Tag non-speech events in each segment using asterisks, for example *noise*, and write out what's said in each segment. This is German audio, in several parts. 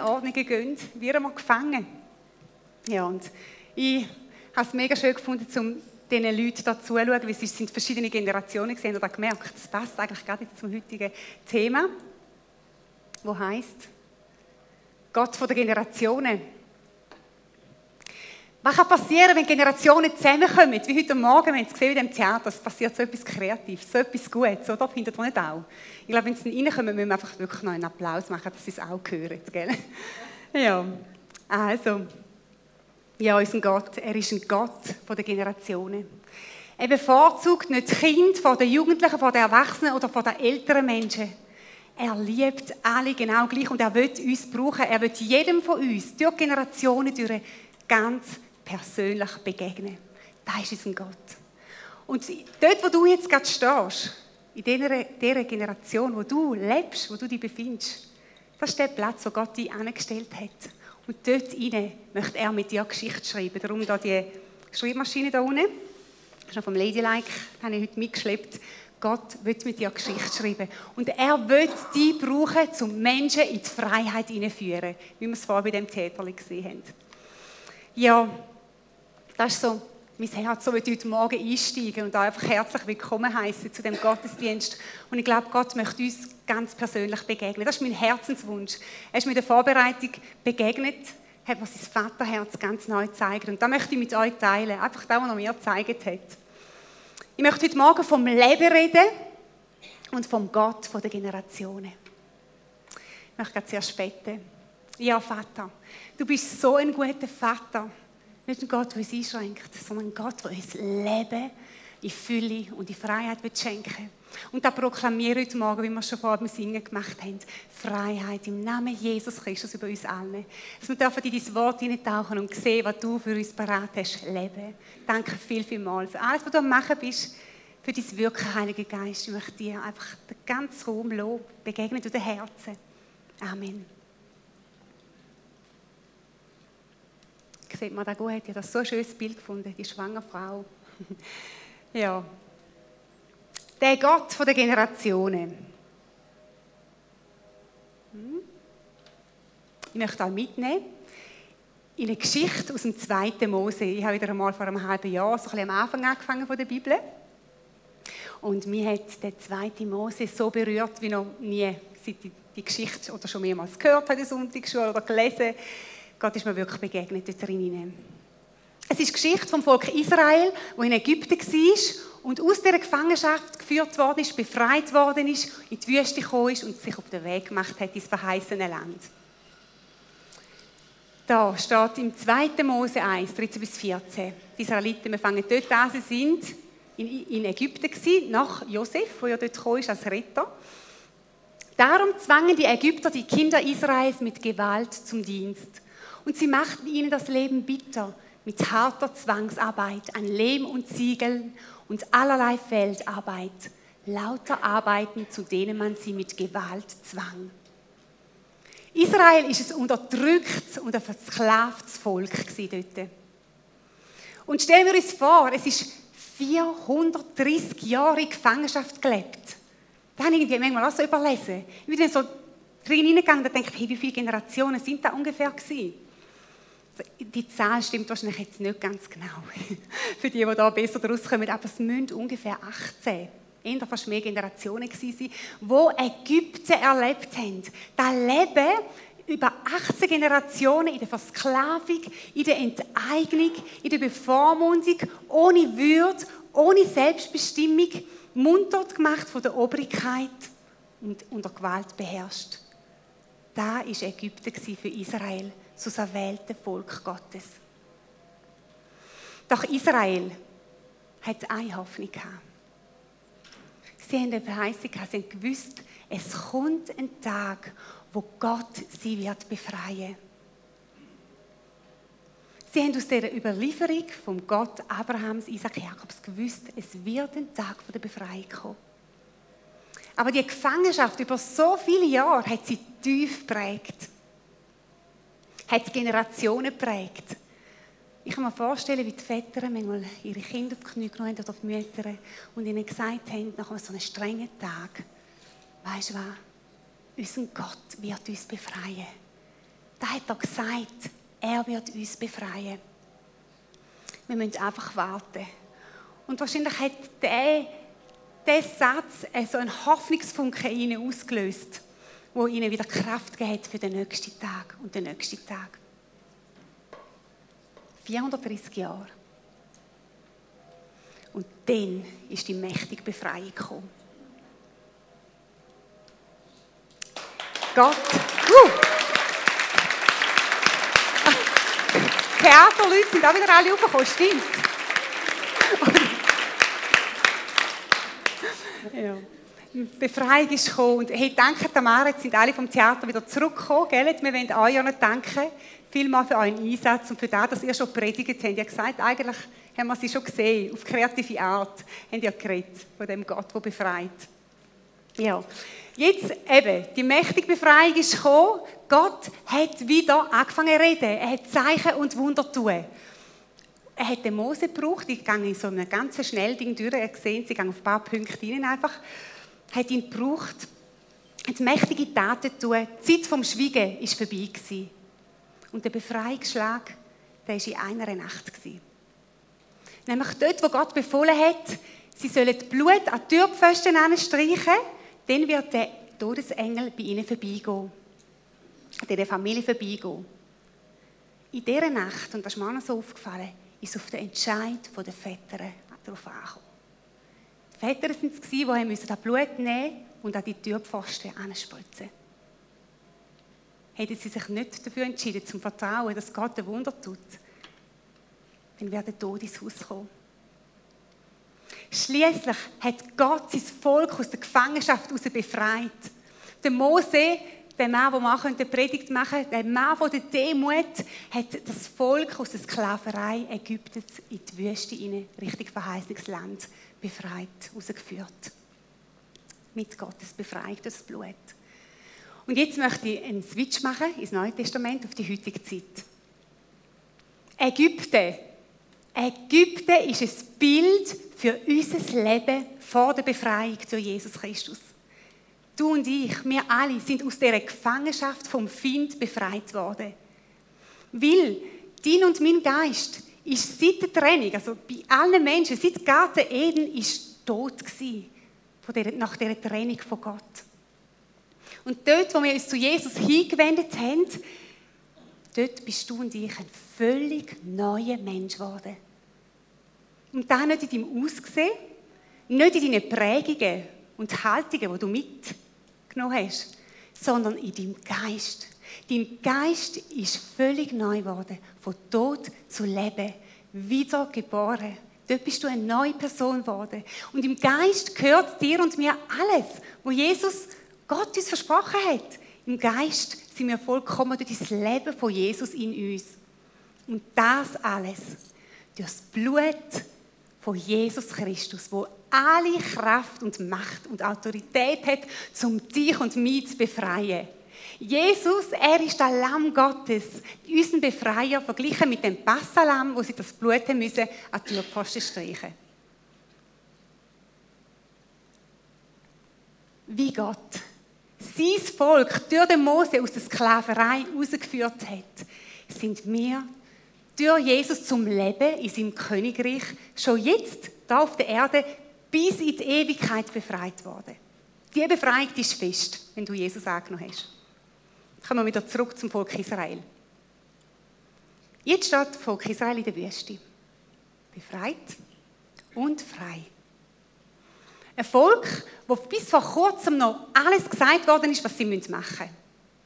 Ordnungen gehen, wird man gefangen. Ja, und ich habe es mega schön gefunden, um diesen Leuten da zuzuschauen, weil es sind verschiedene Generationen gesehen und gemerkt, das passt eigentlich gerade zum heutigen Thema, wo heißt Gott von der Generationen. Was kann passieren, wenn Generationen zusammenkommen? Wie heute Morgen, wenn Sie gesehen in diesem Theater, es passiert so etwas Kreatives, so etwas Gutes, oder? Findet ihr nicht auch? Ich glaube, wenn sie reinkommen, müssen wir einfach wirklich noch einen Applaus machen, dass sie es auch hören, gell? *laughs* Ja, also, ja, unser Gott, er ist ein Gott von den Generationen. Er bevorzugt nicht das Kind vor den Jugendlichen, vor den Erwachsenen oder vor den älteren Menschen. Er liebt alle genau gleich und er will uns brauchen. Er will jedem von uns durch Generationen durch ganz persönlich begegnen. Das ist unser Gott. Und dort, wo du jetzt gerade stehst, in dieser, dieser Generation, wo du lebst, wo du dich befindest, das ist der Platz, wo Gott dich angestellt hat. Und dort hinein möchte er mit dir Geschichte schreiben. Darum da die Schreibmaschine da unten. Das ist noch vom Ladylike, das habe ich heute mitgeschleppt. Gott will mit dir Geschichte schreiben. Und er will dich brauchen, um Menschen in die Freiheit hineinzuführen, wie wir es vorher bei dem Täterli gesehen haben. Ja, das ist so mein Herz, so heute Morgen einsteigen und einfach herzlich willkommen heißen zu dem Gottesdienst. Und ich glaube, Gott möchte uns ganz persönlich begegnen. Das ist mein Herzenswunsch. Er ist mir der Vorbereitung begegnet, hat mir sein Vaterherz ganz neu gezeigt. Und da möchte ich mit euch teilen, einfach das, was er mir gezeigt hat. Ich möchte heute Morgen vom Leben reden und vom Gott der Generationen. Ich möchte zuerst beten. Ja, Vater, du bist so ein guter Vater. Nicht ein Gott, der uns einschränkt, sondern ein Gott, der uns Leben in Fülle und in Freiheit schenken will. Und da proklamiere heute Morgen, wie wir schon vor dem Singen gemacht haben, Freiheit im Namen Jesus Christus über uns alle. Dass wir dürfen in dein Wort hineintauchen und sehen, was du für uns bereit hast, Leben. Danke viel, viel mal für alles, was du am machen bist, für dein Wirken, Heiliger Geist. Ich möchte dir einfach den ganzen Raum loben, begegnen du den Herzen. Amen. Sieht man da gut? Ich habe das so ein schönes Bild gefunden, die schwangere Frau. *laughs* ja. Der Gott der Generationen. Hm? Ich möchte auch mitnehmen in eine Geschichte aus dem zweiten Mose. Ich habe wieder einmal vor einem halben Jahr so ein bisschen am Anfang angefangen von der Bibel. Und mir hat der zweite Mose so berührt wie noch nie, seit ich die Geschichte oder schon mehrmals gehört habe in der Sonntagsschule oder gelesen. Gott ist mir wirklich begegnet dort drinnen. Es ist Geschichte vom Volk Israel, wo in Ägypten war und aus dieser Gefangenschaft geführt worden ist, befreit worden ist, in die Wüste gekommen ist und sich auf den Weg gemacht hat ins verheißene Land. Da steht im 2. Mose 1, 13 bis 14. Die Israeliten, wir fangen dort an, sie sind in, in Ägypten gewesen, nach Josef, der ja dort gekommen ist als Retter. Darum zwangen die Ägypter die Kinder Israels mit Gewalt zum Dienst. Und sie machten ihnen das Leben bitter mit harter Zwangsarbeit an Lehm und Ziegeln und allerlei Feldarbeit, lauter Arbeiten, zu denen man sie mit Gewalt zwang. Israel ist ein unterdrücktes und ein versklavtes Volk dort. Und stellen wir uns vor, es ist 430 Jahre in Gefangenschaft gelebt. Da habe ich manchmal auch so überlesen. Ich bin dann so drin hineingegangen und dachte, hey, wie viele Generationen sind da ungefähr gewesen? Die Zahl stimmt wahrscheinlich jetzt nicht ganz genau *laughs* für die, die da besser daraus kommen, aber es müssen ungefähr 18, eher fast mehr Generationen gewesen sein, die Ägypten erlebt haben. Das Leben über 18 Generationen in der Versklavung, in der Enteignung, in der Bevormundung, ohne Würde, ohne Selbstbestimmung, mundtot gemacht von der Obrigkeit und unter Gewalt beherrscht. Da war Ägypten für Israel zu das erwählte Volk Gottes. Doch Israel hat eine Hoffnung. Sie haben eine Verheißung sie haben gewusst, es kommt ein Tag, wo Gott sie wird befreien. Sie haben aus dieser Überlieferung vom Gott Abrahams, Isaac, Jakobs gewusst, es wird ein Tag der Befreiung kommen. Aber die Gefangenschaft über so viele Jahre hat sie tief geprägt hat Generationen geprägt. Ich kann mir vorstellen, wie die Väter manchmal ihre Kinder auf die Knie genommen haben oder die Mütter und ihnen gesagt haben, nach so einem strengen Tag, weißt du was, unser Gott wird uns befreien. da hat er gesagt, er wird uns befreien. Wir müssen einfach warten. Und wahrscheinlich hat der Satz so einen Hoffnungsfunken in ihnen ausgelöst, wo ihnen wieder Kraft gegeben für den nächsten Tag und den nächsten Tag. 430 Jahre. Und dann ist die mächtige Befreiung gekommen. Gott. Uh. *laughs* Theaterleute sind auch wieder alle aufgekommen, stimmt? *laughs* ja. Befreiung ist gekommen. Und hey, danke Tamara, jetzt sind alle vom Theater wieder zurückgekommen. Gell? Wir wollen euch auch noch danken. Vielmal für euren Einsatz und für das, dass ihr schon predigt habt. Ihr habt gesagt, eigentlich haben wir sie schon gesehen, auf kreative Art haben ihr geredet von dem Gott, der befreit. Ja. Jetzt eben, die mächtige Befreiung ist gekommen. Gott hat wieder angefangen zu reden. Er hat Zeichen und Wunder tun. Er hat den Mose gebraucht. Ich gehe in so einem ganz schnellen Ding durch. Ihr seht, sie gehen auf ein paar Punkte rein einfach. Hat ihn gebraucht. Hat mächtige Taten tun. Die Zeit vom Schweigen war vorbei. Und der Befreiungsschlag, der war in einer Nacht. Nämlich dort, wo Gott befohlen hat, sie sollen Blut an die Türpfosten streichen, dann wird der Todesengel bei ihnen vorbeigehen. An dieser Familie vorbeigehen. In dieser Nacht, und das ist mir auch noch so aufgefallen, ist auf den Entscheid der Väter darauf angekommen. Väter waren es, die das Blut nehmen und an die Türpfosten anspritzen Hätten sie sich nicht dafür entschieden, zum Vertrauen, dass Gott ein Wunder tut, dann wäre der Tod ins Haus kommen. Schließlich hat Gott sein Volk aus der Gefangenschaft heraus befreit. Der Mose, der Mann, der man eine Predigt machen der Mann von der Demut, hat das Volk aus der Sklaverei Ägyptens in die Wüste in richtig verheißendes Land befreit, herausgeführt. Mit Gottes das Blut. Und jetzt möchte ich einen Switch machen ins Neue Testament auf die heutige Zeit. Ägypten Ägypten ist ein Bild für unser Leben vor der Befreiung durch Jesus Christus. Du und ich, wir alle sind aus dieser Gefangenschaft vom Find befreit worden. Weil dein und mein Geist ist seit der Trennung, also bei allen Menschen, seit Garten Eden, ist tot gewesen, nach dieser Trennung von Gott. Und dort, wo wir uns zu Jesus hingewendet haben, dort bist du und ich ein völlig neuer Mensch geworden. Und das nicht in deinem Aussehen, nicht in deinen Prägungen und Haltungen, die du mitgenommen hast, sondern in deinem Geist. Dein Geist ist völlig neu geworden, von Tod zu Leben, wiedergeboren. Dort bist du eine neue Person geworden. Und im Geist gehört dir und mir alles, wo Jesus Gott uns versprochen hat. Im Geist sind wir vollkommen durch das Leben von Jesus in uns. Und das alles durch das Blut von Jesus Christus, wo alle Kraft und Macht und Autorität hat, um dich und mich zu befreien. Jesus, er ist der Lamm Gottes, unseren Befreier, verglichen mit dem Passalam, wo sie das Blut müssen, an die Türpfosten streichen. Wie Gott sein Volk durch den Mose aus der Sklaverei herausgeführt hat, sind wir durch Jesus zum Leben in seinem Königreich schon jetzt da auf der Erde bis in die Ewigkeit befreit worden. Die Befreiung ist fest, wenn du Jesus angenommen hast. Kommen wir wieder zurück zum Volk Israel. Jetzt steht das Volk Israel in der Wüste. Befreit und frei. Ein Volk, wo bis vor kurzem noch alles gesagt worden ist, was sie machen müssen.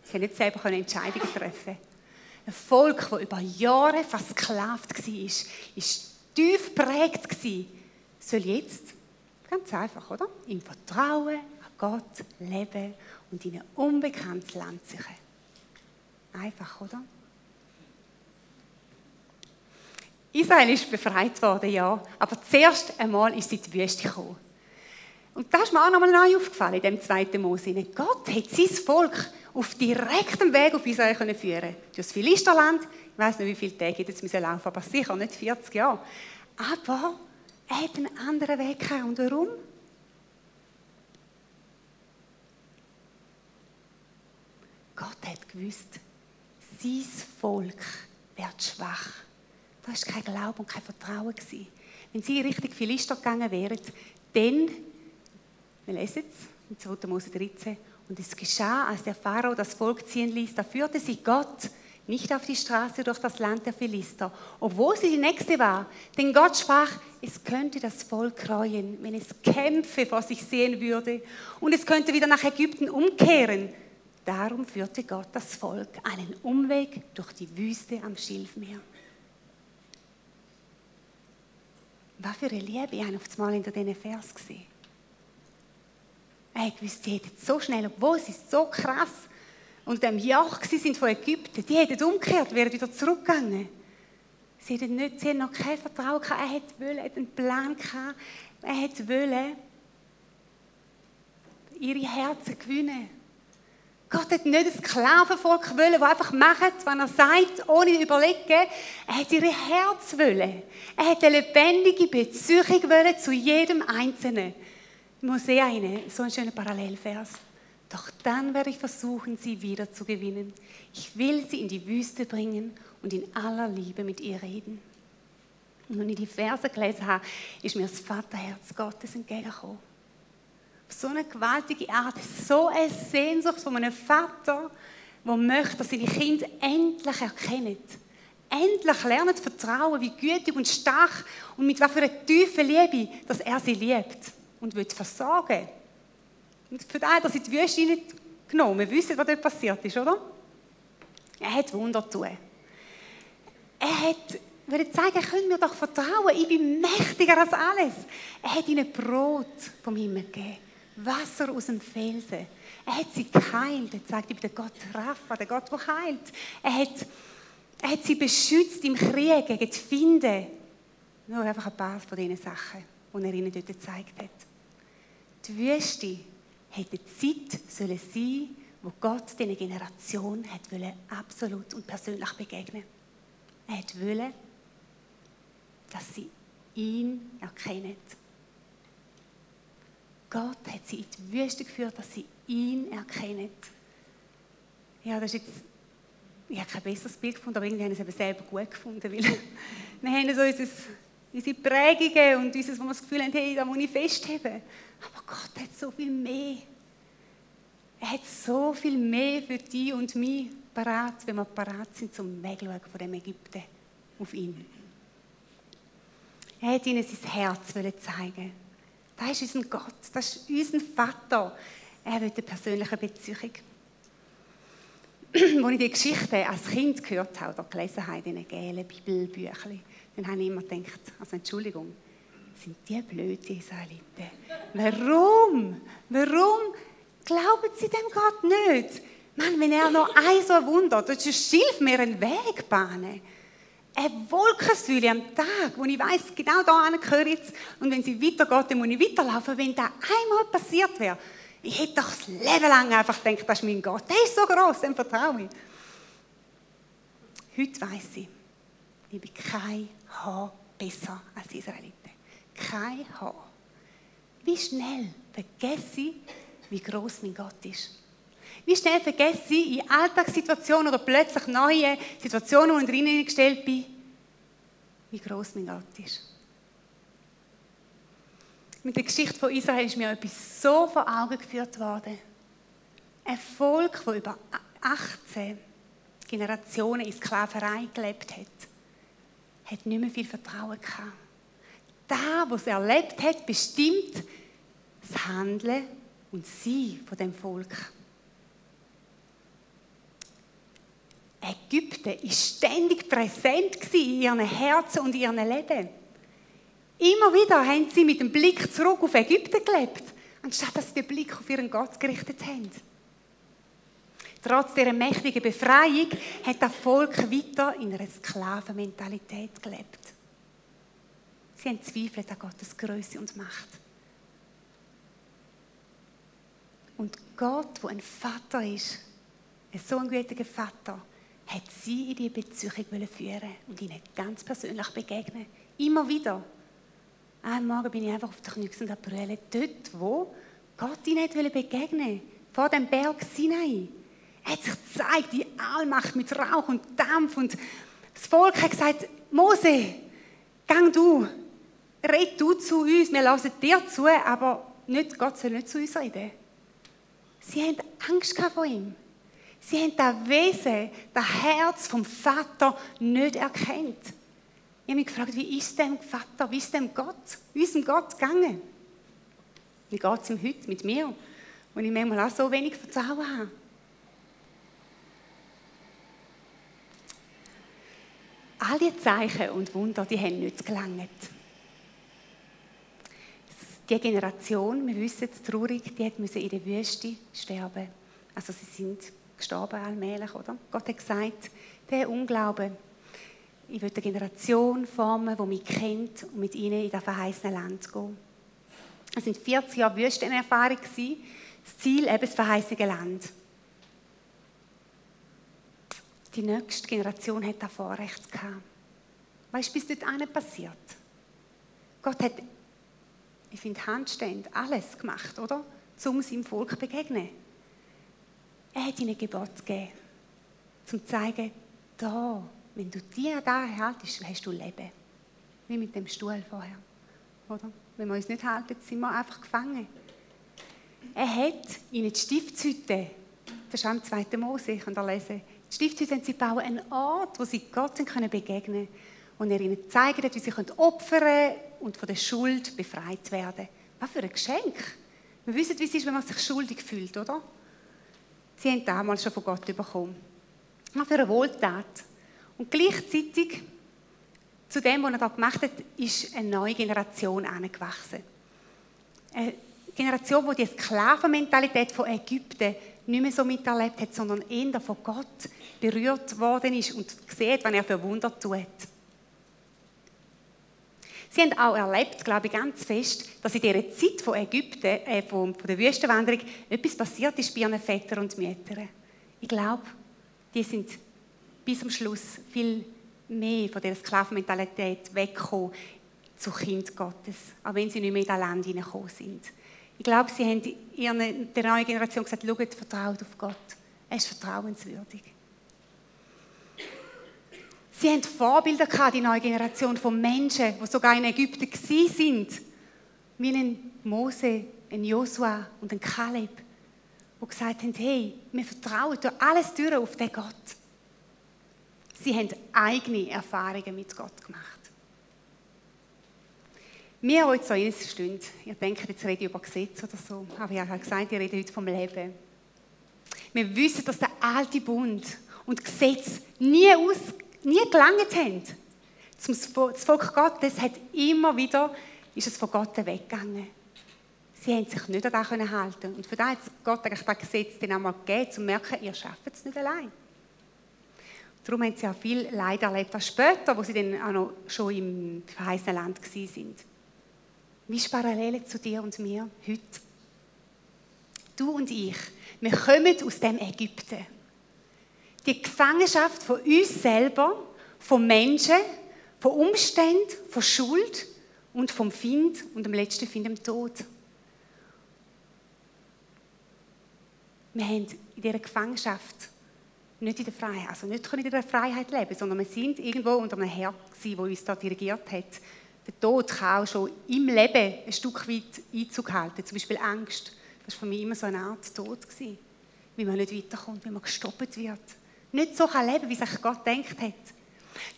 Sie haben nicht selber Entscheidungen treffen ein Volk, das über Jahre versklavt war, ist tief geprägt war, soll jetzt, ganz einfach, oder? Im Vertrauen an Gott leben und in ein unbekanntes Land ziehen. Einfach, oder? Israel ist befreit worden, ja. Aber zuerst einmal ist sie in die Wüste gekommen. Und das ist mir auch nochmal neu aufgefallen in dem zweiten Mose. Gott hat sein Volk auf direktem Weg auf Israel führen können. Durch das Philisterland, ich weiß nicht, wie viele Tage jetzt müssen laufen, aber sicher nicht 40 Jahre. Aber er hat einen anderen Weg gehabt. Und warum? Gott hat gewusst, sein Volk wird schwach. Da war kein Glaube und kein Vertrauen. Wenn sie richtig Philister gegangen wären, dann, wir lesen es in 2. Mose 13, und es geschah, als der Pharao das Volk ziehen ließ, da führte sie Gott nicht auf die Straße durch das Land der Philister, obwohl sie die Nächste war. Denn Gott sprach, es könnte das Volk reuen, wenn es Kämpfe vor sich sehen würde und es könnte wieder nach Ägypten umkehren. Darum führte Gott das Volk einen Umweg durch die Wüste am Schilfmeer. Was für eine Liebe ich auf einmal in diesen Vers gesehen. Er wusste, die hätten so schnell, obwohl sie so krass und dem Joch sind von Ägypten, die hätten umgekehrt, wären wieder zurückgegangen. Sie hatten, nicht, sie noch kein Vertrauen gehabt. Er hätte wollen, einen Plan gehabt. Er hätte wollen, ihre Herzen gewinnen. Gott hat nicht ein Sklavenvolk wollen, das einfach macht, was er sagt, ohne überlegen. Er hat ihre Herz wollen. Er hat eine lebendige Beziehung wollen zu jedem Einzelnen. Ich muss sehen, so ein schöner Parallelvers. Doch dann werde ich versuchen, sie wieder zu gewinnen. Ich will sie in die Wüste bringen und in aller Liebe mit ihr reden. Und als ich die Verse gelesen habe, ist mir das Vaterherz Gottes entgegengekommen. Auf so eine gewaltige Art, so eine Sehnsucht von einem Vater, der möchte, dass seine Kinder endlich erkennen. Endlich lernen zu vertrauen, wie gütig und stark und mit einer tiefen Liebe, dass er sie liebt und will versorgen. Und für den er sie die Wüste genommen. Wir wissen, was dort passiert ist, oder? Er hat Wunder getan. Er hat, würde zeigen, könnt mir doch vertrauen, ich bin mächtiger als alles. Er hat ihnen Brot vom Himmel gegeben, Wasser aus dem Felsen. Er hat sie geheilt. Er sagt, ich bin der Gott Rapha, der Gott, der heilt. Er hat, er hat sie beschützt im Krieg gegen die Finde. Nur einfach ein paar von diesen Sachen, die er ihnen dort gezeigt hat. Die Wüste hätte Zeit sollen sein, wo Gott diese Generation hat absolut und persönlich begegnen. Er wollte, dass sie ihn erkennen. Gott hat sie in die Wüste geführt, dass sie ihn erkennen. Ja, das ist jetzt, ich habe kein besseres Bild gefunden, aber irgendwie haben sie es eben selber gut gefunden, weil *laughs* wir haben so unser, unsere Prägungen und unser, wo wir das Gefühl haben, hey, da muss ich festheben. Aber Gott hat so viel mehr. Er hat so viel mehr für dich und mich parat, wenn wir parat sind zum Wegschauen von dem Ägypten auf ihn. Er hat ihnen sein Herz zeigen. Das ist unser Gott, das ist unser Vater. Er will eine persönliche Beziehung. Als ich die Geschichte als Kind gehört habe oder gelesen habe in diesen gelben Bibelbüchern, dann habe ich immer gedacht, also Entschuldigung, sind die blöd, Israeliten? Warum? Warum glauben sie dem Gott nicht? Mann, wenn er noch ein so Wunder, das ist Schilf mir einen Weg bahnen. Eine Wolkensäule am Tag, wo ich weiß, genau da gehöre jetzt. Und wenn sie weitergeht, dann muss ich weiterlaufen. Wenn das einmal passiert wäre, ich hätte doch das Leben lang einfach gedacht, das ist mein Gott. Der ist so groß, dem vertraue ich. Heute weiß ich, ich bin kein Haar besser als Israeliten. Kein Haar. Wie schnell vergesse ich, wie groß mein Gott ist. Wie schnell vergesse ich in Alltagssituationen oder plötzlich neue Situationen, wo ich drinnen gestellt bin, wie groß mein Gott ist. Mit der Geschichte von Israel ist mir etwas so vor Augen geführt worden. Ein Volk, das über 18 Generationen in Sklaverei gelebt hat, hat nicht mehr viel Vertrauen gehabt. Da, was er erlebt hat, bestimmt das Handeln und sie von dem Volk. Ägypten ist ständig präsent in ihren Herzen und in ihrem Leben. Immer wieder haben sie mit dem Blick zurück auf Ägypten gelebt, anstatt dass sie den Blick auf ihren Gott gerichtet haben. Trotz dieser mächtigen Befreiung hat das Volk weiter in einer Sklavenmentalität gelebt. Sie haben zweifelt an Gottes Größe und Macht. Und Gott, der ein Vater ist, ein so ein guter Vater, hat sie in die Beziehung führen und ihnen ganz persönlich begegnen. Immer wieder. Einen Morgen bin ich einfach auf der Knüchse und brüllen, dort, wo Gott ihnen begegnen wollte, vor dem Berg Sinai. Er hat sich gezeigt, die Allmacht mit Rauch und Dampf. Und das Volk hat gesagt, Mose, gang du, red du zu uns, wir lassen dir zu, aber nicht, Gott soll nicht zu uns reden. Sie haben Angst vor ihm. Sie haben das Wesen, das Herz vom Vater nicht erkannt. Ich habe mich gefragt, wie ist dem Vater, wie ist dem Gott, wie ist dem Gott gegangen? Wie geht es ihm heute mit mir, wo ich manchmal auch so wenig Vertrauen habe? All die Zeichen und Wunder, die haben nicht gelangt. Die Generation, wir wissen es traurig, die musste in der Wüste sterben. Also sie sind gestorben allmählich, oder? Gott hat gesagt, der Unglaube, ich will eine Generation formen, die mich kennt und mit ihnen in das verheißene Land gehen. Es sind 40 Jahre Wüstenerfahrung das Ziel eben das verheißene Land. Die nächste Generation hat da Vorrecht gehabt. Weißt du, bis dort passiert? Gott hat, ich finde, Handstände, alles gemacht, oder? Um seinem Volk begegnen. Er hat ihnen Gebot gegeben, um zu zeigen, da, wenn du dir da hältst, hast du Leben. Wie mit dem Stuhl vorher. Oder? Wenn wir uns nicht halten, sind wir einfach gefangen. Er hat ihnen die Stiftshütte, das ist auch im 2. Mose, ich kann da lesen, die Stiftshütte sie bauen einen Ort, wo sie Gott begegnen können. Und er ihnen zeigt, wie sie opfern können und von der Schuld befreit werden. Was für ein Geschenk. Wir wissen, wie es ist, wenn man sich schuldig fühlt, oder? Sie haben damals schon von Gott bekommen. Was für eine Wohltat. Und gleichzeitig zu dem, was er da gemacht hat, ist eine neue Generation angewachsen. Eine Generation, die die Sklavenmentalität von Ägypten nicht mehr so miterlebt hat, sondern eher von Gott berührt worden ist und sieht, was er für Wunder tut. Sie haben auch erlebt, glaube ich, ganz fest, dass in dieser Zeit von Ägypten, äh, von, von der Wüstenwanderung, etwas passiert ist bei ihren Vätern und Müttern. Ich glaube, die sind bis zum Schluss viel mehr von dieser Sklavenmentalität weggekommen zu Kind Gottes, auch wenn sie nicht mehr in das Land hineingekommen sind. Ich glaube, sie haben ihren, der neuen Generation gesagt, schaut, vertraut auf Gott. Er ist vertrauenswürdig. Sie haben Vorbilder gehabt, die neue Generation von Menschen, die sogar in Ägypten gsi sind, wie ein Mose, ein Josua und ein Kaleb, die gesagt haben, hey, wir vertrauen durch alles durch auf den Gott. Sie haben eigene Erfahrungen mit Gott gemacht. Wir, die jetzt so eines stehen, ihr denkt, jetzt rede ich über Gesetze oder so, aber ich habe gesagt, ich rede heute vom Leben. Wir wissen, dass der alte Bund und Gesetz nie aus nie gelangt haben. Das Volk Gottes hat immer wieder, ist es von Gott weggegangen. Sie haben sich nicht daran halten Und für das hat Gott eigentlich das Gesetz dann einmal gegeben, um zu merken, ihr schafft es nicht allein. Darum haben sie auch viel Leid erlebt, auch später, wo sie dann auch noch schon im verheißenen Land sind. Wie ist Parallele zu dir und mir heute? Du und ich, wir kommen aus dem Ägypten die Gefangenschaft von uns selber, von Menschen, von Umständen, von Schuld und vom Find und am letzten Find dem Tod. Wir haben in dieser Gefangenschaft nicht in der Freiheit, also nicht in der Freiheit leben, sondern wir sind irgendwo unter einem Herr der uns da dirigiert hat. Der Tod kann auch schon im Leben ein Stück weit Einzug halten, zum Beispiel Angst. Das war für mich immer so eine Art Tod, wie man nicht weiterkommt, wie man gestoppt wird nicht so leben kann, wie sich Gott denkt hat.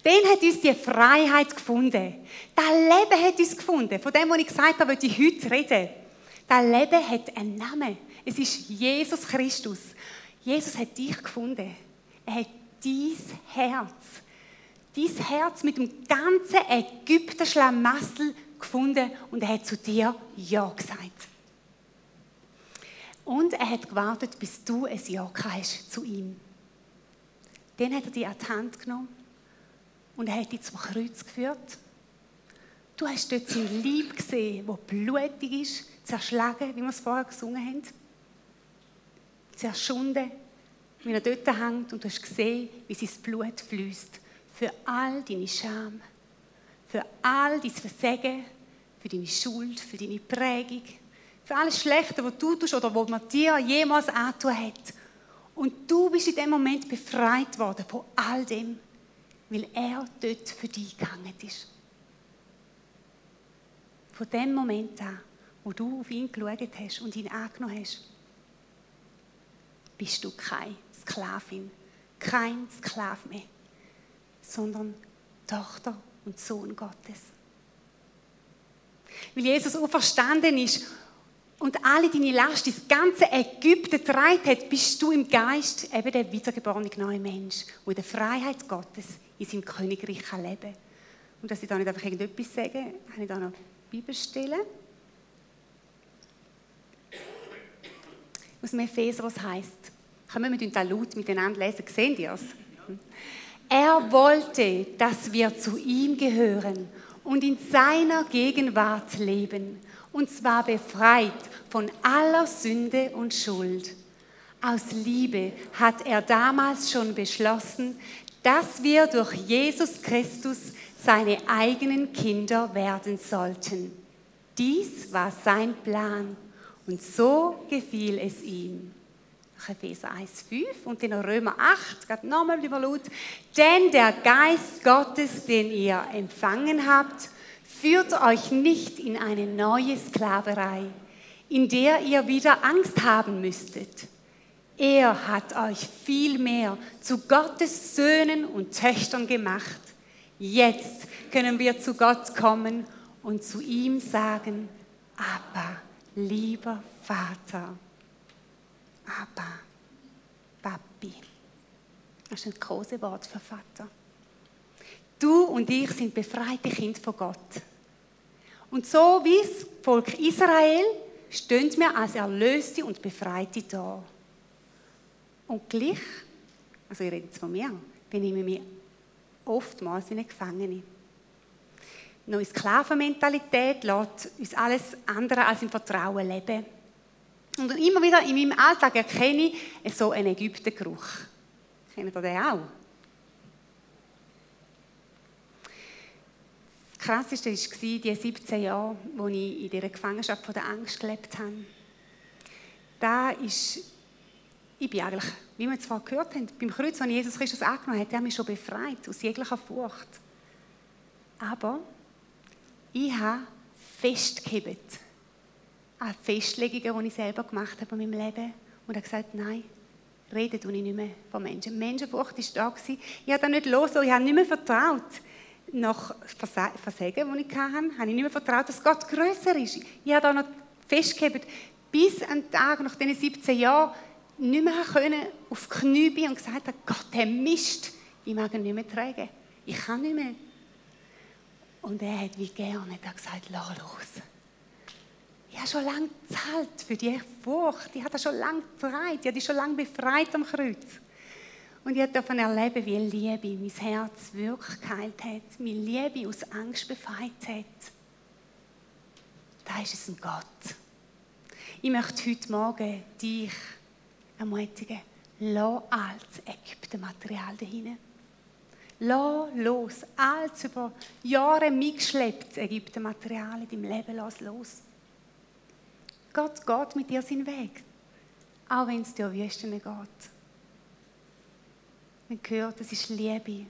Dann hat uns die Freiheit gefunden. Das Leben hat uns gefunden. Von dem, was ich gesagt habe, möchte ich heute reden. Das Leben hat einen Namen. Es ist Jesus Christus. Jesus hat dich gefunden. Er hat dein Herz, dein Herz mit dem ganzen Ägypten-Schlamassel gefunden und er hat zu dir Ja gesagt. Und er hat gewartet, bis du ein Ja hast zu ihm. Dann hat er dich an die Hand genommen und er hat dich zum Kreuz geführt. Du hast dort sein Leib gesehen, wo blutig ist, zerschlagen, wie wir es vorher gesungen haben. Zerschunden, wie er dort hängt und du hast gesehen, wie sein Blut fließt. Für all deine Scham, für all dein Versagen, für deine Schuld, für deine Prägung, für alles Schlechte, was du tust oder was man dir jemals antun hat. Und du bist in dem Moment befreit worden von all dem, weil er dort für dich gegangen ist. Von dem Moment an, wo du auf ihn geschaut hast und ihn angenommen hast, bist du keine Sklavin, kein Sklav mehr, sondern Tochter und Sohn Gottes. Weil Jesus auferstanden ist und alle deine Last, das ganze Ägypten getragen hat, bist du im Geist eben der wiedergeborene neue Mensch, der in der Freiheit Gottes in seinem Königreich kann leben kann. Und dass ich da nicht einfach irgendetwas sage, habe ich da noch Bibelstellen. Aus dem Epheser, was heisst, können wir da laut miteinander lesen, sehen die es? Er wollte, dass wir zu ihm gehören und in seiner Gegenwart leben, und zwar befreit von aller Sünde und Schuld. Aus Liebe hat er damals schon beschlossen, dass wir durch Jesus Christus seine eigenen Kinder werden sollten. Dies war sein Plan und so gefiel es ihm. Epheser 1, 5 und in Römer 8, gerade nochmal lieber laut. Denn der Geist Gottes, den ihr empfangen habt, führt euch nicht in eine neue Sklaverei, in der ihr wieder Angst haben müsstet. Er hat euch vielmehr zu Gottes Söhnen und Töchtern gemacht. Jetzt können wir zu Gott kommen und zu ihm sagen, aber lieber Vater. Abba, Papi. Das ist ein großes Wort für Vater. Du und ich sind befreite Kinder von Gott. Und so wie das Volk Israel stehen wir als Erlöste und Befreite da. Und gleich, also ich rede jetzt von mir, benehme ich mich oftmals wie eine Gefangene. Neue Sklavenmentalität lässt uns alles andere als im Vertrauen leben. Und immer wieder in meinem Alltag erkenne ich so einen Ägyptengeruch. Kennt ihr den auch? Das Krasseste war die 17 Jahre, als ich in dieser Gefangenschaft von der Angst gelebt habe. Da ist, ich bin eigentlich, wie wir zwar gehört haben, beim Kreuz, als Jesus Christus angenommen hat, er mich schon befreit aus jeglicher Furcht. Aber ich habe festgehebt an Festlegungen, die ich selber gemacht habe in meinem Leben. Und hat gesagt, nein, reden ich nicht mehr von Menschen. Menschenfurcht war da. Ich habe da nicht los, ich habe nicht mehr vertraut. Nach Versagen, die ich hatte, habe ich nicht mehr vertraut, dass Gott größer ist. Ich habe da noch festgehalten, bis den Tag nach diesen 17 Jahren nicht mehr können, auf die Knie und gesagt habe, Gott, der Mist, ich mag ihn nicht mehr tragen. Ich kann nicht mehr. Und er hat wie gerne er gesagt, lass los. Ich habe schon lange gezahlt für die Furcht. Ich habe das schon lange befreit. Ich habe die schon lange befreit am Kreuz. Und ich davon erleben, wie Liebe mein Herz wirklich geheilt hat. Meine Liebe aus Angst befreit hat. Da ist es ein Gott. Ich möchte heute Morgen dich ermutigen, lass alles Ägyptenmaterial dahin. Lass los. Alles über Jahre mitgeschleppt Ägyptenmaterial in deinem Leben, lass los. Gott geht mit dir seinen Weg. Auch wenn es dir Wüsten geht. Man hört, das ist Liebe, die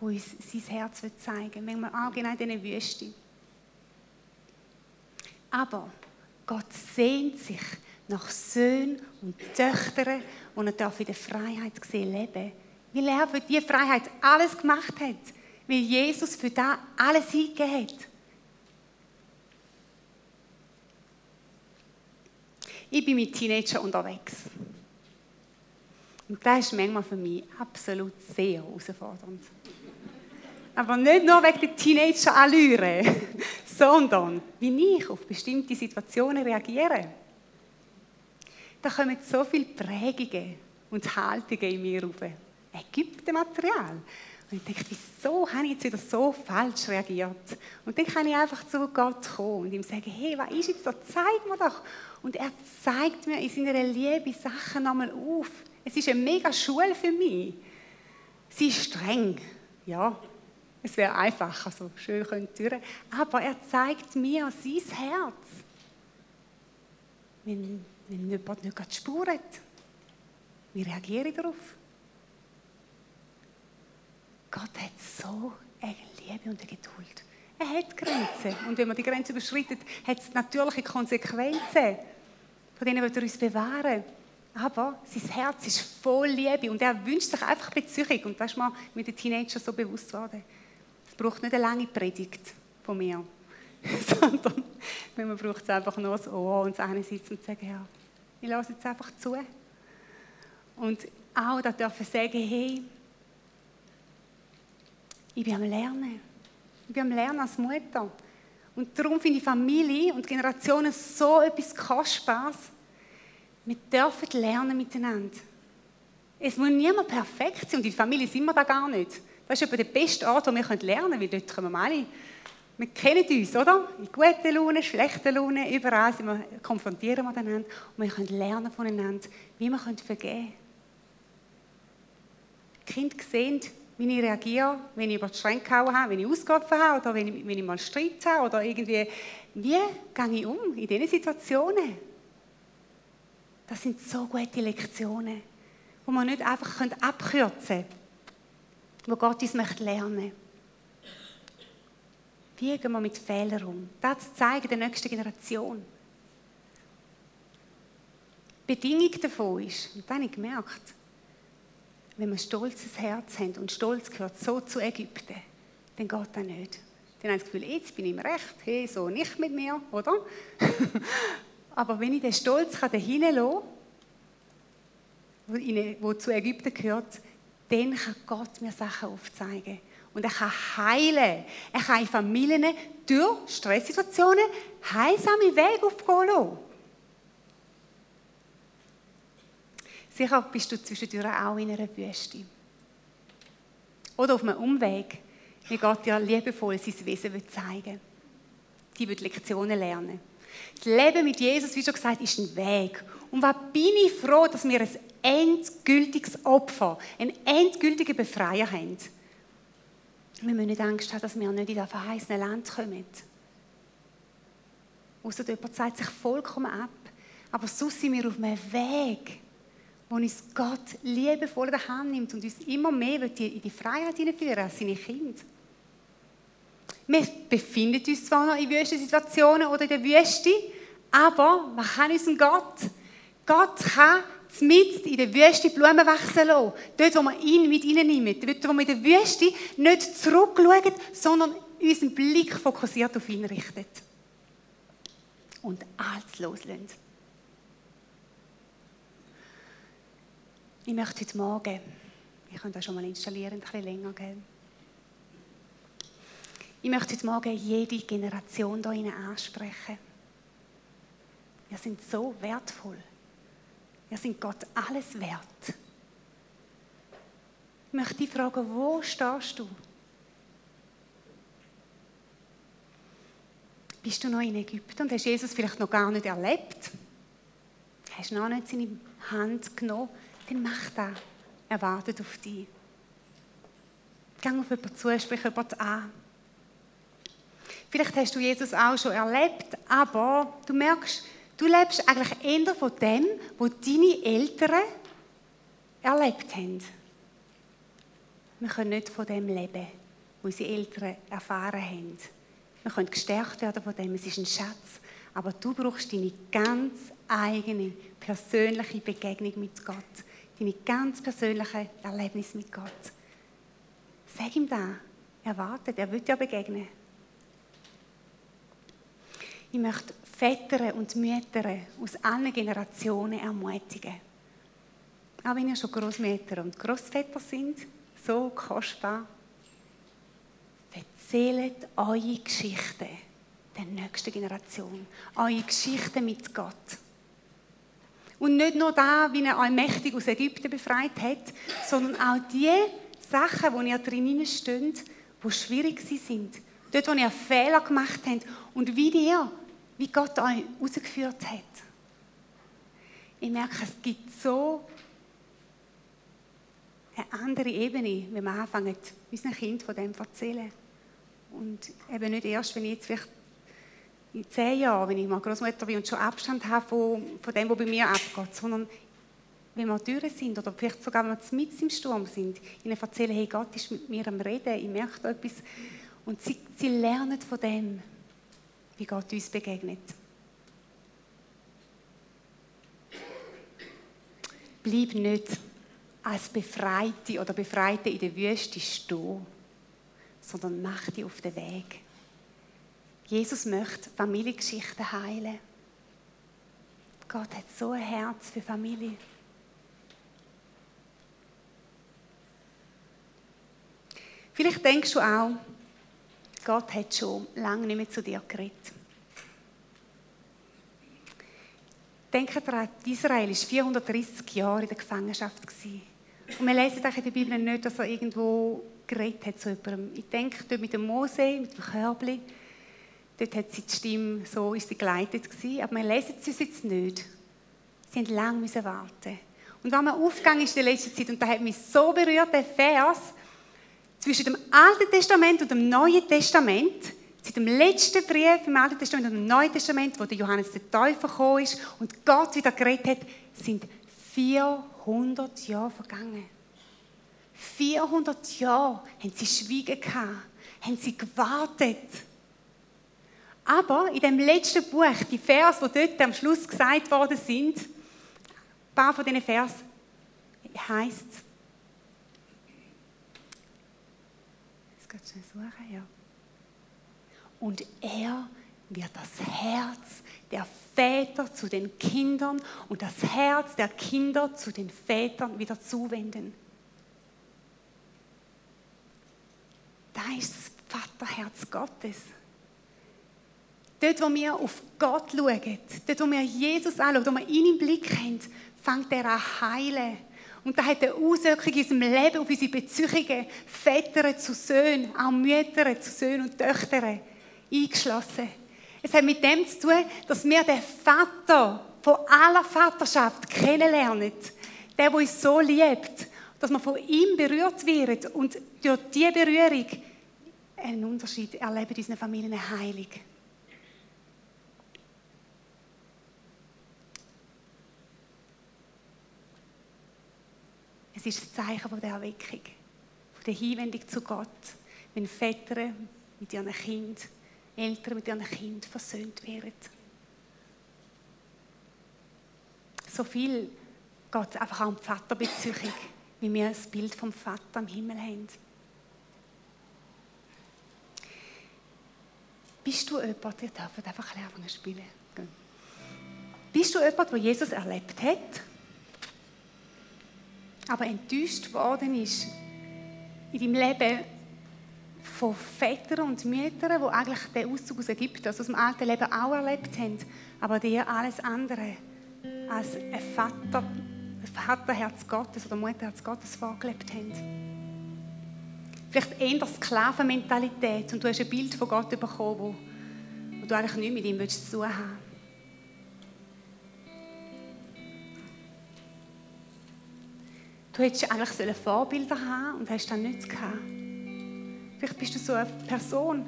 uns sein Herz zeigen will. Manchmal auch genau in diesen Wüste. Aber Gott sehnt sich nach Söhnen und Töchtern, die er in der Freiheit sehen leben Weil er für diese Freiheit alles gemacht hat. Weil Jesus für das alles hingegeben hat. Ich bin mit Teenagern unterwegs. Und das ist manchmal für mich absolut sehr herausfordernd. Aber nicht nur wegen der Teenager-Allüre, *laughs* sondern wie ich auf bestimmte Situationen reagiere. Da kommen so viele Prägungen und Haltungen in mir rauf. Ägyptenmaterial. Und ich denke, wieso habe ich jetzt wieder so falsch reagiert? Und dann kann ich einfach zu Gott kommen und ihm sagen, hey, was ist jetzt da? Zeig mir doch. Und er zeigt mir in seiner Liebe Sachen nochmal auf. Es ist eine mega Schule für mich. Sie ist streng, ja. Es wäre einfacher, so schön könnte Aber er zeigt mir sein Herz. Wenn, wenn jemand nicht spürt, Wie reagiere ich darauf? Gott hat so eine Liebe und eine Geduld. Er hat Grenzen. Und wenn man die Grenze überschreitet, hat es natürliche Konsequenzen. Von denen wird er uns bewahren. Aber sein Herz ist voll Liebe und er wünscht sich einfach Beziehung. Und das ist mir mit den Teenagern so bewusst worden. Es braucht nicht eine lange Predigt von mir, *laughs* sondern man braucht es einfach nur das Ohr und das eine sitzen und sagen, ja, ich lasse jetzt einfach zu. Und auch da dürfen sagen, hey, ich bin am Lernen. Ich bin am Lernen als Mutter. Und darum finde ich Familie und Generationen so etwas Kostbares. Wir dürfen lernen miteinander. Es muss niemand perfekt sein und in der Familie sind wir da gar nicht. Das ist etwa der beste Ort, wo wir lernen können, weil dort können wir alle, wir kennen uns, oder? In guten Laune, schlechten Laune, überall sind wir, konfrontieren wir einander und wir können lernen voneinander, wie wir vergeben können. Die Kinder sehen, wie ich reagiere, wenn ich über die Schränke gehauen habe, wenn ich ausgerufen habe oder wenn ich, wenn ich mal Streit habe oder irgendwie, wie gehe ich um in diesen Situationen? Das sind so gute Lektionen, wo man nicht einfach abkürzen können, wo Gott uns möchte lernen Wie gehen wir mit Fehlern um? Das zeigen der nächsten Generation. Die Bedingung davon ist, und das habe ich gemerkt, wenn wir ein stolzes Herz haben und Stolz gehört so zu Ägypten, dann geht das nicht. Dann haben sie das Gefühl, jetzt bin ich im Recht, hey, so nicht mit mir, oder? *laughs* Aber wenn ich den Stolz dahin lassen kann, wo zu Ägypten gehört, dann kann Gott mir Sachen aufzeigen. Und er kann heilen. Er kann in Familien durch Stresssituationen heilsame Wege aufgehen lassen. Sicher bist du zwischendurch auch in einer Wüste. Oder auf einem Umweg, wie Gott dir liebevoll sein Wesen zeigen will. Die wird Lektionen lernen. Das Leben mit Jesus, wie schon gesagt, ist ein Weg. Und was bin ich froh, dass wir ein endgültiges Opfer, einen endgültigen Befreier haben. Wir müssen nicht Angst haben, dass wir nicht in das verheißene Land kommen. Außer jemand zeigt sich vollkommen ab. Aber sonst sind wir auf einem Weg, wo uns Gott liebevoll in der Hand nimmt und uns immer mehr in die Freiheit hineinführen als seine Kinder. Wir befinden uns zwar noch in wüsten Situationen oder in der Wüste, aber was kann uns Gott? Gott kann mit in der Wüste Blumen wachsen lassen. Dort, wo wir ihn mit reinnehmen. Dort, wo wir in der Wüste nicht zurückschauen, sondern unseren Blick fokussiert auf ihn richtet. Und alles loslassen. Ich möchte heute Morgen, ich kann das schon mal installieren, ein bisschen länger gehen. Ich möchte heute Morgen jede Generation hier ansprechen. Wir sind so wertvoll. Wir sind Gott alles wert. Ich möchte dich fragen, wo stehst du? Bist du noch in Ägypten und hast Jesus vielleicht noch gar nicht erlebt? Hast du noch nicht seine Hand genommen? dann mach das. Er wartet auf dich. Geh auf jemanden zu, sprich jemanden an. Vielleicht hast du Jesus auch schon erlebt, aber du merkst, du lebst eigentlich eher von dem, was deine Eltern erlebt haben. Wir können nicht von dem leben, was unsere Eltern erfahren haben. Wir können gestärkt werden von dem, es ist ein Schatz. Aber du brauchst deine ganz eigene, persönliche Begegnung mit Gott deine ganz persönlichen Erlebnisse mit Gott. Sag ihm da, er wartet, er wird dir begegnen. Ich möchte Väter und Mütter aus allen Generationen ermutigen. Auch wenn ihr schon Großmütter und Großväter sind, so kostbar. Erzählt eure Geschichten der nächsten Generation. Eure Geschichten mit Gott. Und nicht nur da, wie er allmächtig aus Ägypten befreit hat, sondern auch die Sachen, wo ihr drinnen steht, die schwierig sind. Dort, wo ihr Fehler gemacht habt und wie ihr, wie Gott euch rausgeführt hat. Ich merke, es gibt so eine andere Ebene, wenn wir anfangen, unseren Kind von dem zu erzählen. Und eben nicht erst, wenn ich jetzt vielleicht in zehn Jahren, wenn ich mal Großmutter bin und schon Abstand habe von, von dem, was bei mir abgeht, sondern wenn wir durch sind oder vielleicht sogar, wenn wir mit im Sturm sind, ihnen erzählen, hey, Gott ist mit mir am Reden, ich merke da etwas. Und sie, sie lernen von dem, wie Gott uns begegnet. Bleib nicht als Befreite oder Befreite in der Wüste stehen, sondern mach dich auf den Weg. Jesus möchte Familiengeschichten heilen. Gott hat so ein Herz für Familie. Vielleicht denkst du auch, Gott hat schon lange nicht mehr zu dir geredet. Denke daran, Israel war 430 Jahre in der Gefangenschaft. Und wir lesen in der Bibel nicht, dass er irgendwo geredet hat zu jemandem. Ich denke, dort mit dem Mose, mit dem Körbli, dort hat sie die Stimme, so ist sie geleitet gewesen, aber wir lesen sie jetzt nicht. Sie mussten lange warten. Und wenn man aufgegangen ist in der letzten Zeit, und da hat mich so berührt, der Vers, zwischen dem Alten Testament und dem Neuen Testament, seit dem letzten Brief im Alten Testament und dem Neuen Testament, wo der Johannes der Täufer gekommen ist und Gott wieder geredet hat, sind 400 Jahre vergangen. 400 Jahre haben sie Schweigen gehabt, haben sie gewartet. Aber in dem letzten Buch, die Vers, die dort am Schluss gesagt worden sind, ein paar von diesen Vers heißt es, schnell suchen, ja. Und er wird das Herz der Väter zu den Kindern und das Herz der Kinder zu den Vätern wieder zuwenden. Da ist das Vaterherz Gottes. Dort, wo wir auf Gott schauen, dort, wo wir Jesus anschauen, wo wir ihn im Blick haben, fängt er an heilen und das hat eine Auswirkung in unserem Leben auf unsere Beziehungen, Väter zu Söhnen, auch Mütter zu Söhnen und Töchtern eingeschlossen. Es hat mit dem zu tun, dass wir den Vater von aller Vaterschaft kennenlernen. Der, der uns so liebt, dass wir von ihm berührt werden und durch diese Berührung einen Unterschied erleben in unseren Familien heilig. Es ist das Zeichen der Erweckung, der Hinwendung zu Gott, wenn Väter mit ihren Kind, Eltern mit ihren Kind versöhnt werden. So viel geht einfach auch um die Vaterbeziehung, wie wir das Bild vom Vater im Himmel haben. Bist du jemand, ihr dürft einfach ein spielen. Bist du jemand, der Jesus erlebt hat? Aber enttäuscht worden ist in deinem Leben von Vätern und Müttern, die eigentlich den Auszug aus Ägypten, also aus dem alten Leben auch erlebt haben, aber dir alles andere als ein Vater, ein Vaterherz Gottes oder Mutterherz Gottes vorgelebt haben. Vielleicht eher Sklavenmentalität und du hast ein Bild von Gott bekommen, wo, wo du eigentlich nichts mit ihm zu tun haben Du hättest eigentlich Vorbilder haben und hast dann nichts gehabt. Vielleicht bist du so eine Person.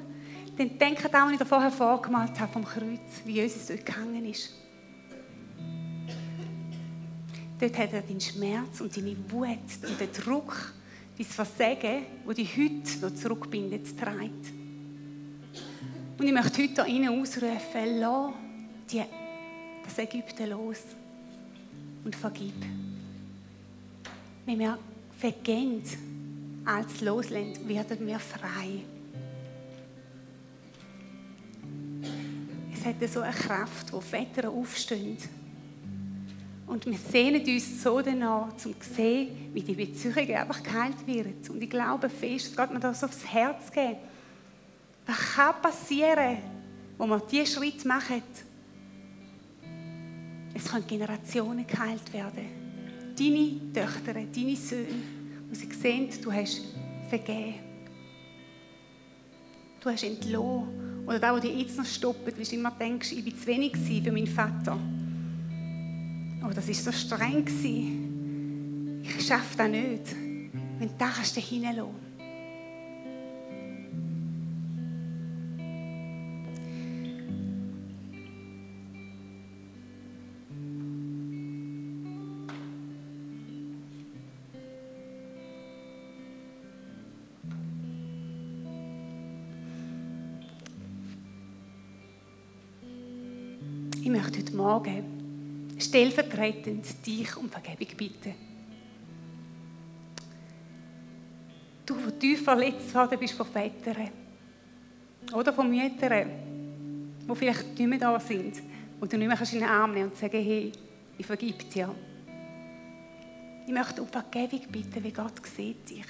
Dann denk an das, was ich dir vorher vorgemalt habe vom Kreuz, wie Jesus dort gegangen ist. Dort hat er deinen Schmerz und deine Wut und den Druck, dein Versagen, wo dich heute noch zurückbindet, trägt. Und ich möchte heute hier ausrufen, lass das Ägypten los und vergib wenn wir vergehen als loslehnt, werden wir frei. Es hat so eine Kraft, wo Väter aufstehen. Und wir sehnen uns so danach, um zu sehen, wie die Beziehungen einfach geheilt werden. Und ich glaube fest, es geht mir das aufs Herz geben. Was kann passieren, wo wir diesen Schritt machen? Es können Generationen geheilt werden deine Töchter, deine Söhne, wo sie sehen, du hast vergeben. Du hast entlohnt. Oder da, wo dich jetzt noch stoppt, weil du immer denkst, ich war zu wenig für meinen Vater. Oh, das war so streng. Ich schaffe das nicht. Wenn du da hineinlassen. Morgen stellvertretend dich um Vergebung bitten. Du, wo tief verletzt worden bist von Vätern oder von Müttern, die vielleicht nicht mehr da sind, wo du nicht mehr in den Arm nehmen und sagen, hey, ich vergib dir. Ich möchte um Vergebung bitten, wie Gott sieht dich.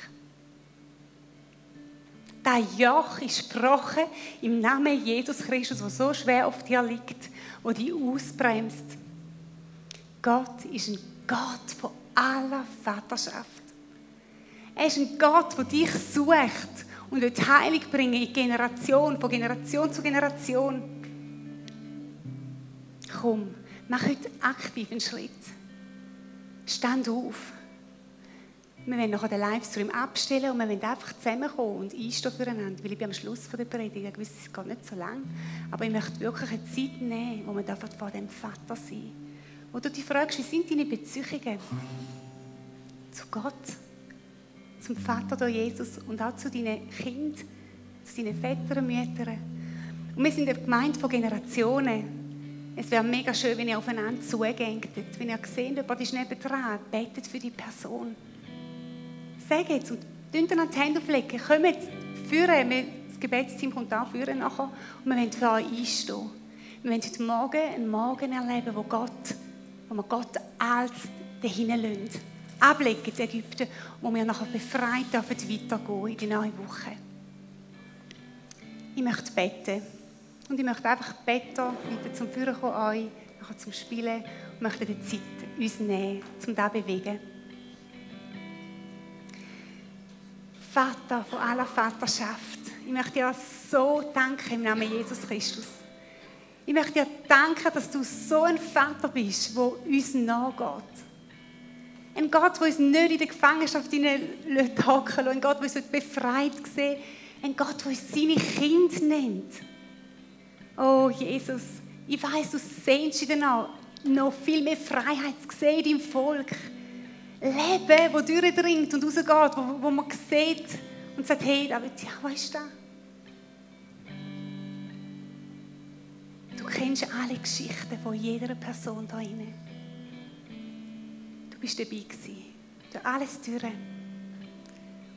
Dein Joch ist gebrochen im Namen Jesus Christus, der so schwer auf dir liegt, wo dich ausbremst. Gott ist ein Gott von aller Vaterschaft. Er ist ein Gott, der dich sucht und wird Heilung bringen in Generation, von Generation zu Generation. Komm, mach heute aktiv einen Schritt. Stand auf. Wir werden nachher den Livestream abstellen und wir werden einfach zusammenkommen und einstehen füreinander, weil ich bin am Schluss der Predigt, ich weiß, es geht nicht so lang, aber ich möchte wirklich eine Zeit nehmen, wo wir vor dem Vater sein Wo du dich fragst, wie sind deine Beziehungen zu Gott, zum Vater durch Jesus und auch zu deinen Kindern, zu deinen Vätern Müttern. Und wir sind eine Gemeinde von Generationen. Es wäre mega schön, wenn ihr aufeinander zugeht, wenn ihr seht, jemand ist nebenan, betet für die Person sage jetzt und einander die Hände auflegen. Kommt führen. Das Gebetsteam kommt auch führen nachher. Und wir wollen für euch einstehen. Wir wollen heute Morgen einen Morgen erleben, wo Gott, wo wir Gott als dahin lassen. Ablegen in Ägypten, wo wir nachher befreit dürfen weitergehen in die neue Woche. Ich möchte beten. Und ich möchte einfach beten, wieder zum Führen kommen, euch, nachher zum Spielen und möchte die Zeit uns nehmen, um das zu bewegen. Vater von aller Vaterschaft, ich möchte dir so danken im Namen Jesus Christus. Ich möchte dir danken, dass du so ein Vater bist, der uns nachgeht. Ein Gott, der uns nicht in der Gefangenschaft hocken Ein Gott, der uns befreit sieht. Ein Gott, der uns seine Kinder nennt. Oh, Jesus, ich weiß, du sehnst dich danach, noch viel mehr Freiheit zu sehen im Volk. Leben, das durchdringt und rausgeht, wo, wo man sieht und sagt, hey, David, ja, was ist das? Du kennst alle Geschichten von jeder Person da drin. Du bist dabei gewesen. Du alles durch.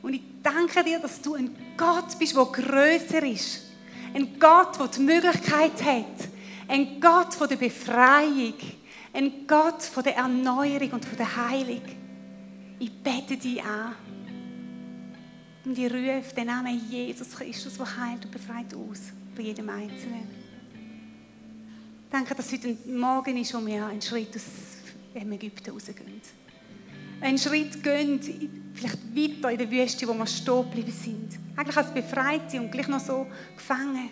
Und ich danke dir, dass du ein Gott bist, der größer ist. Ein Gott, der die Möglichkeit hat. Ein Gott von der Befreiung. Ein Gott von der Erneuerung und von der Heilung. Ich bete dich an. Und ich rufe den Namen Jesus Christus, der heilt und befreit aus, bei jedem Einzelnen. Danke, dass heute ein Morgen ist, wo wir einen Schritt aus Ägypten rausgehen. Einen Schritt gehen, vielleicht weiter in der Wüste, wo wir stehen geblieben sind. Eigentlich als Befreite und gleich noch so gefangen.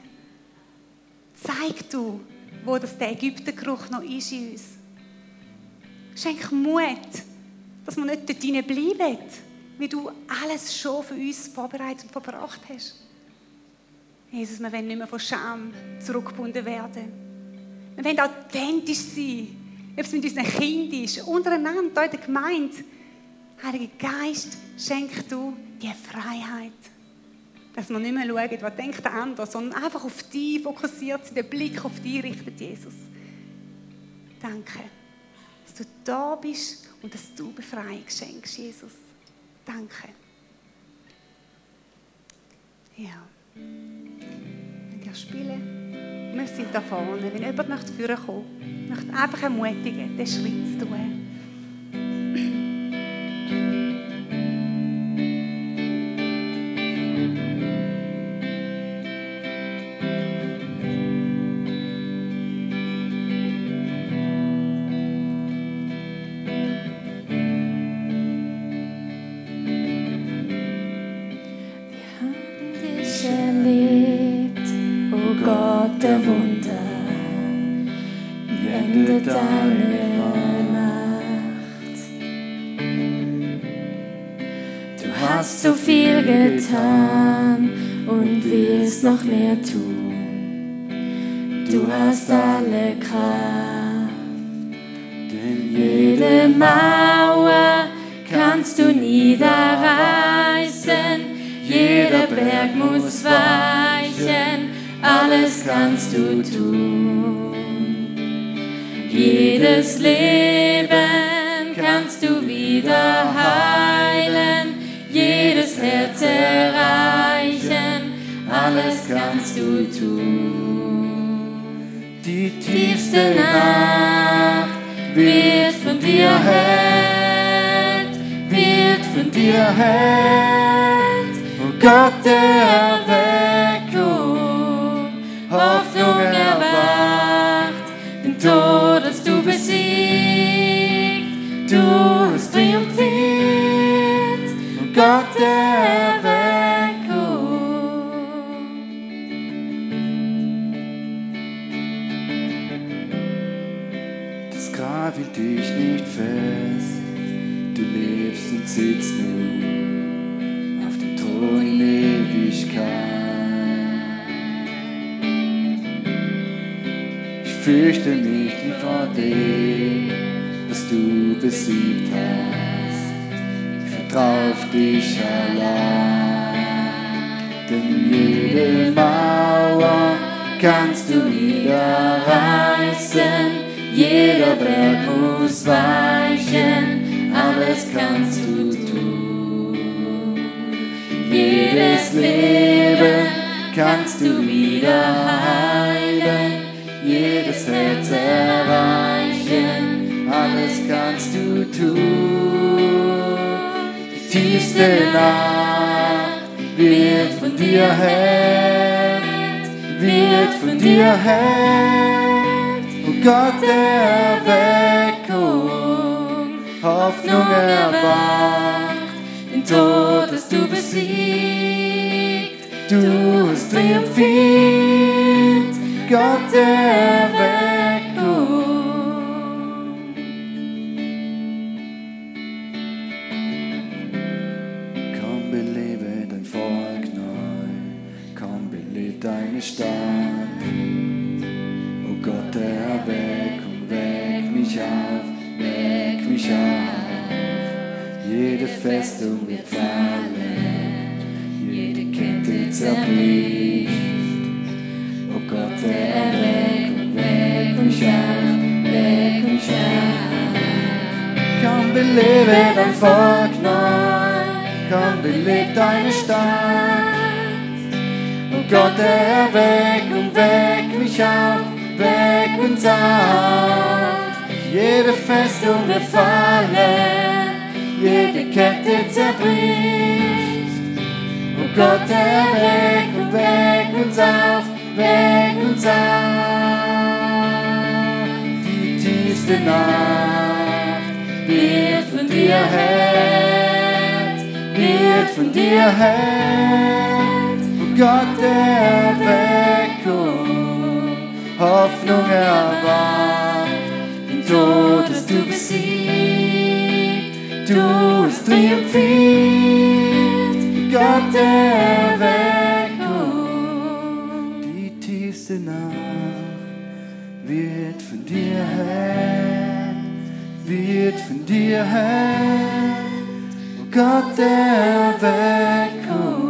Zeig du, wo das der Ägyptengeruch noch ist in uns. Schenk Mut dass wir nicht dort bleiben, wie du alles schon für uns vorbereitet und verbracht hast. Jesus, wir wollen nicht mehr von Scham zurückgebunden werden. Wir wollen authentisch sein, ob es mit unseren Kindern ist, untereinander, in der Gemeinde. Heiliger Geist, schenk du die Freiheit. Dass wir nicht mehr schauen, was denkt der andere, sondern einfach auf dich fokussiert sind, den Blick auf dich richtet, Jesus. Danke, dass du da bist und dass du Befreiung schenkst, Jesus. Danke. Ja. Wenn ihr spielen, wir sind da vorne. Wenn jemand möchte führen kommen, möchte einfach ermutigen, den Schritt zu tun. Getan und willst noch mehr tun. Du hast alle Kraft, denn jede Mauer kannst du niederreißen, jeder Berg muss weichen, alles kannst du tun. Jedes Leben kannst du wieder heilen, erreichen, alles kannst du tun. Die tiefste Nacht wird von dir hält, wird von dir hält. Oh Gott der Erweckung, Hoffnung erwacht, den Tod fürchte mich nie vor dem, was du besiegt hast. Ich vertrau auf dich allein, denn jede Mauer kannst du wieder reißen. Jeder Berg muss weichen, alles kannst du tun. Jedes Leben kannst du wieder heilen, Herz erreichen, alles kannst du tun. Die tiefste Nacht wird von dir hält, wird von dir hält. Oh Gott der Erweckung, Hoffnung erwacht, den Tod hast du besiegt, du hast triumphiert, Gott der Erweckung. Festung wird fallen, jede Kette zerbricht. Oh Gott der Erweckung, weck mich auf, weck mich auf. Komm, belebe dein Volk neu, komm, belebe deine Stadt. Oh Gott der Erweckung, weck mich auf, weck uns auf. Jede Festung wird fallen, jede Kette zerbricht. Oh Gott der Erweckung, weck uns auf, weck uns auf. Die tiefste Nacht wird von dir hält, wird von dir hält. Oh Gott der Erweckung, Hoffnung erwacht, den Tod hast du besiegt, du hast triumphiert. Gott der Erweckung, die tiefste Nacht wird von dir hält, wird von dir hält. Oh Gott der Erweckung,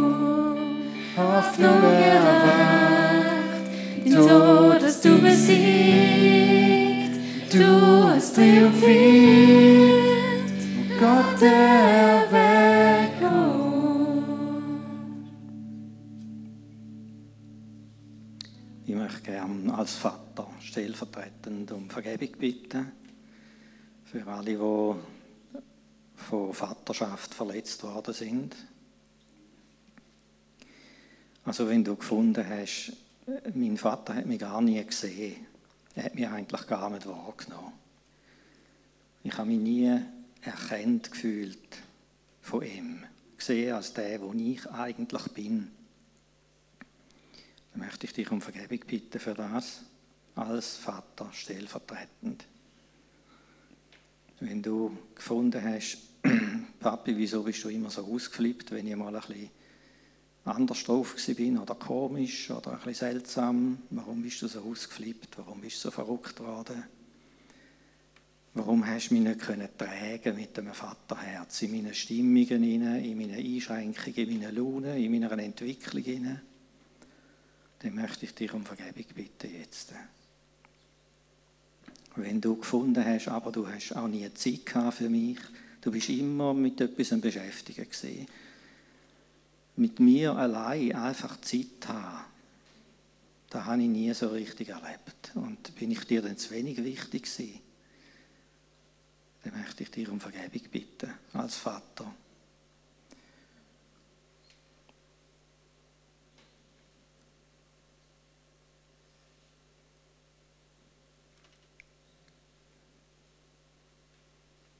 Hoffnung erwacht, den Tod hast du besiegt, du hast triumphiert. Ich möchte gerne als Vater stellvertretend um Vergebung bitten für alle, die von Vaterschaft verletzt worden sind. Also wenn du gefunden hast, mein Vater hat mich gar nie gesehen, er hat mich eigentlich gar nicht wahrgenommen. Ich habe mich nie erkannt gefühlt von ihm, gesehen als der, wo ich eigentlich bin. Dann möchte ich dich um Vergebung bitten für das, als Vater stellvertretend. Wenn du gefunden hast, *clears throat* Papi, wieso bist du immer so ausgeflippt, wenn ich mal ein bisschen anders drauf bin oder komisch oder ein bisschen seltsam, warum bist du so ausgeflippt, warum bist du so verrückt worden? Warum hast du mich nicht tragen mit dem Vaterherz in meine Stimmungen, in meine Einschränkungen, in meine Laune, in meiner Entwicklung? Dann möchte ich dich um Vergebung bitten jetzt. wenn du gefunden hast, aber du hast auch nie Zeit für mich. Du bist immer mit etwas beschäftigt. Mit mir allein einfach Zeit haben, das habe ich nie so richtig erlebt. Und bin ich dir dann zu wenig wichtig gewesen? Dann möchte ich dir um Vergebung bitten, als Vater.